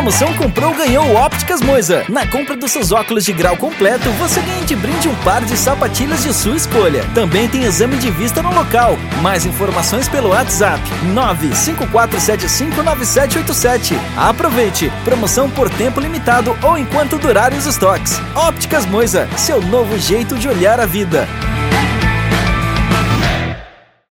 promoção Comprou Ganhou Ópticas Moisa. Na compra dos seus óculos de grau completo, você ganha de brinde um par de sapatilhas de sua escolha. Também tem exame de vista no local. Mais informações pelo WhatsApp 954759787. Aproveite! Promoção por tempo limitado ou enquanto durarem os estoques. Ópticas Moisa, seu novo jeito de olhar a vida.